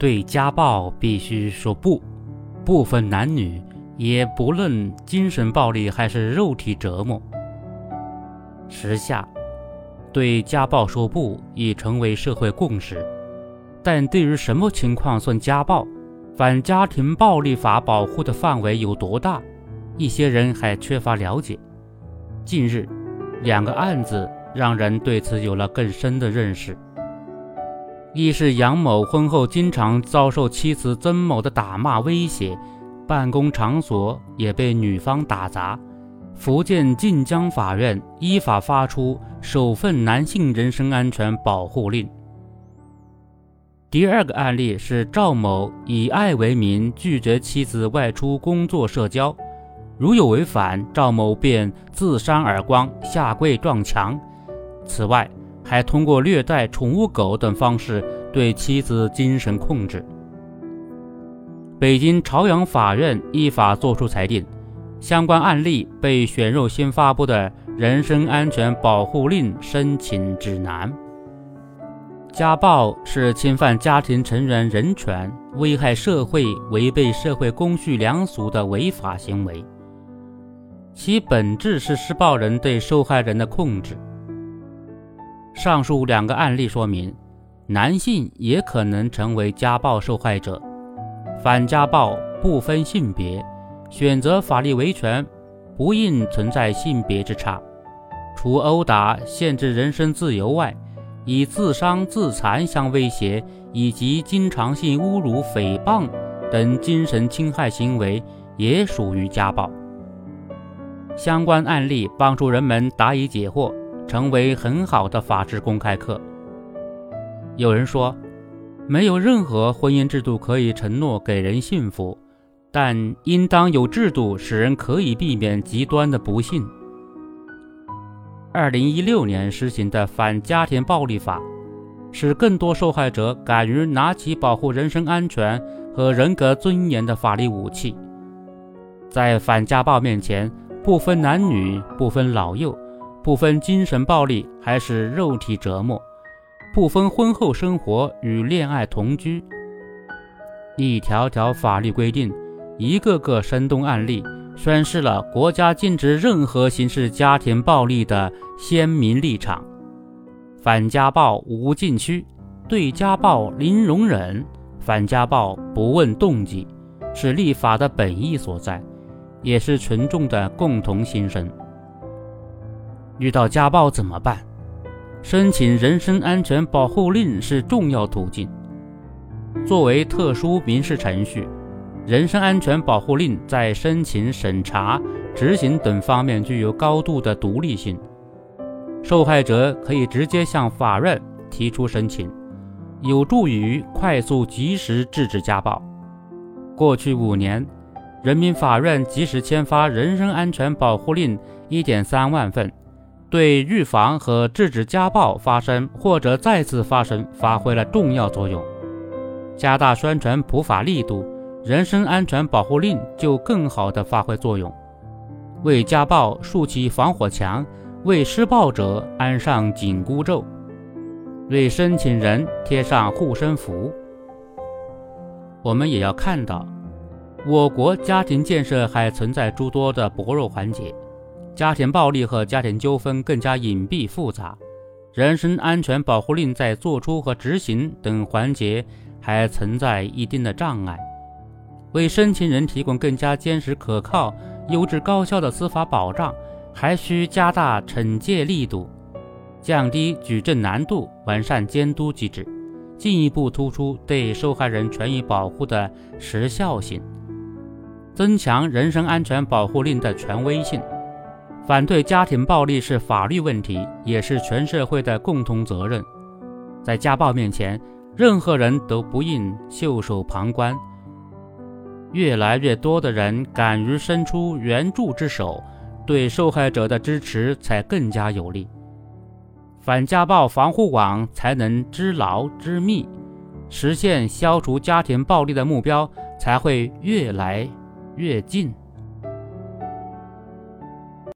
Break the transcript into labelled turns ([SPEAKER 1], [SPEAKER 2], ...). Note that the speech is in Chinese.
[SPEAKER 1] 对家暴必须说不，不分男女，也不论精神暴力还是肉体折磨。时下，对家暴说不已成为社会共识，但对于什么情况算家暴，反家庭暴力法保护的范围有多大，一些人还缺乏了解。近日，两个案子让人对此有了更深的认识。一是杨某婚后经常遭受妻子曾某的打骂威胁，办公场所也被女方打砸。福建晋江法院依法发出首份男性人身安全保护令。第二个案例是赵某以爱为名拒绝妻子外出工作社交，如有违反，赵某便自扇耳光、下跪撞墙。此外，还通过虐待宠物狗等方式对妻子精神控制。北京朝阳法院依法作出裁定，相关案例被选入新发布的人身安全保护令申请指南。家暴是侵犯家庭成员人权、危害社会、违背社会公序良俗的违法行为，其本质是施暴人对受害人的控制。上述两个案例说明，男性也可能成为家暴受害者。反家暴不分性别，选择法律维权不应存在性别之差。除殴打、限制人身自由外，以自伤自残相威胁以及经常性侮辱、诽谤等精神侵害行为也属于家暴。相关案例帮助人们答疑解惑。成为很好的法治公开课。有人说，没有任何婚姻制度可以承诺给人幸福，但应当有制度使人可以避免极端的不幸。二零一六年实行的反家庭暴力法，使更多受害者敢于拿起保护人身安全和人格尊严的法律武器，在反家暴面前，不分男女，不分老幼。不分精神暴力还是肉体折磨，不分婚后生活与恋爱同居，一条条法律规定，一个个生动案例，宣示了国家禁止任何形式家庭暴力的鲜明立场。反家暴无禁区，对家暴零容忍，反家暴不问动机，是立法的本意所在，也是群众的共同心声。遇到家暴怎么办？申请人身安全保护令是重要途径。作为特殊民事程序，人身安全保护令在申请、审查、执行等方面具有高度的独立性。受害者可以直接向法院提出申请，有助于快速及时制止家暴。过去五年，人民法院及时签发人身安全保护令一点三万份。对预防和制止家暴发生或者再次发生发挥了重要作用。加大宣传普法力度，人身安全保护令就更好地发挥作用，为家暴竖起防火墙，为施暴者安上紧箍咒，为申请人贴上护身符。我们也要看到，我国家庭建设还存在诸多的薄弱环节。家庭暴力和家庭纠纷更加隐蔽复杂，人身安全保护令在作出和执行等环节还存在一定的障碍。为申请人提供更加坚实可靠、优质高效的司法保障，还需加大惩戒力度，降低举证难度，完善监督机制，进一步突出对受害人权益保护的时效性，增强人身安全保护令的权威性。反对家庭暴力是法律问题，也是全社会的共同责任。在家暴面前，任何人都不应袖手旁观。越来越多的人敢于伸出援助之手，对受害者的支持才更加有力。反家暴防护网才能织牢织密，实现消除家庭暴力的目标才会越来越近。